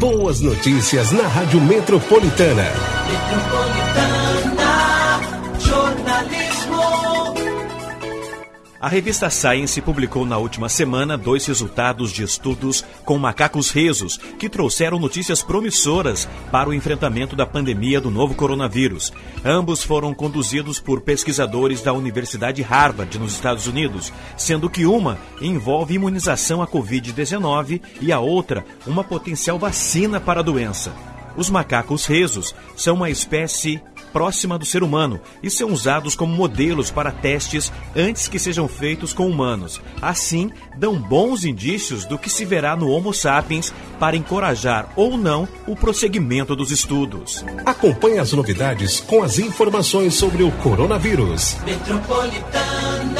Boas notícias na Rádio Metropolitana. Metropolitana, jornalismo. A revista Science publicou na última semana dois resultados de estudos com macacos resos que trouxeram notícias promissoras para o enfrentamento da pandemia do novo coronavírus. Ambos foram conduzidos por pesquisadores da Universidade Harvard, nos Estados Unidos, sendo que uma envolve imunização à Covid-19 e a outra uma potencial vacina para a doença. Os macacos resos são uma espécie próxima do ser humano e são usados como modelos para testes antes que sejam feitos com humanos. Assim, dão bons indícios do que se verá no Homo sapiens para encorajar ou não o prosseguimento dos estudos. Acompanhe as novidades com as informações sobre o coronavírus. Metropolitana.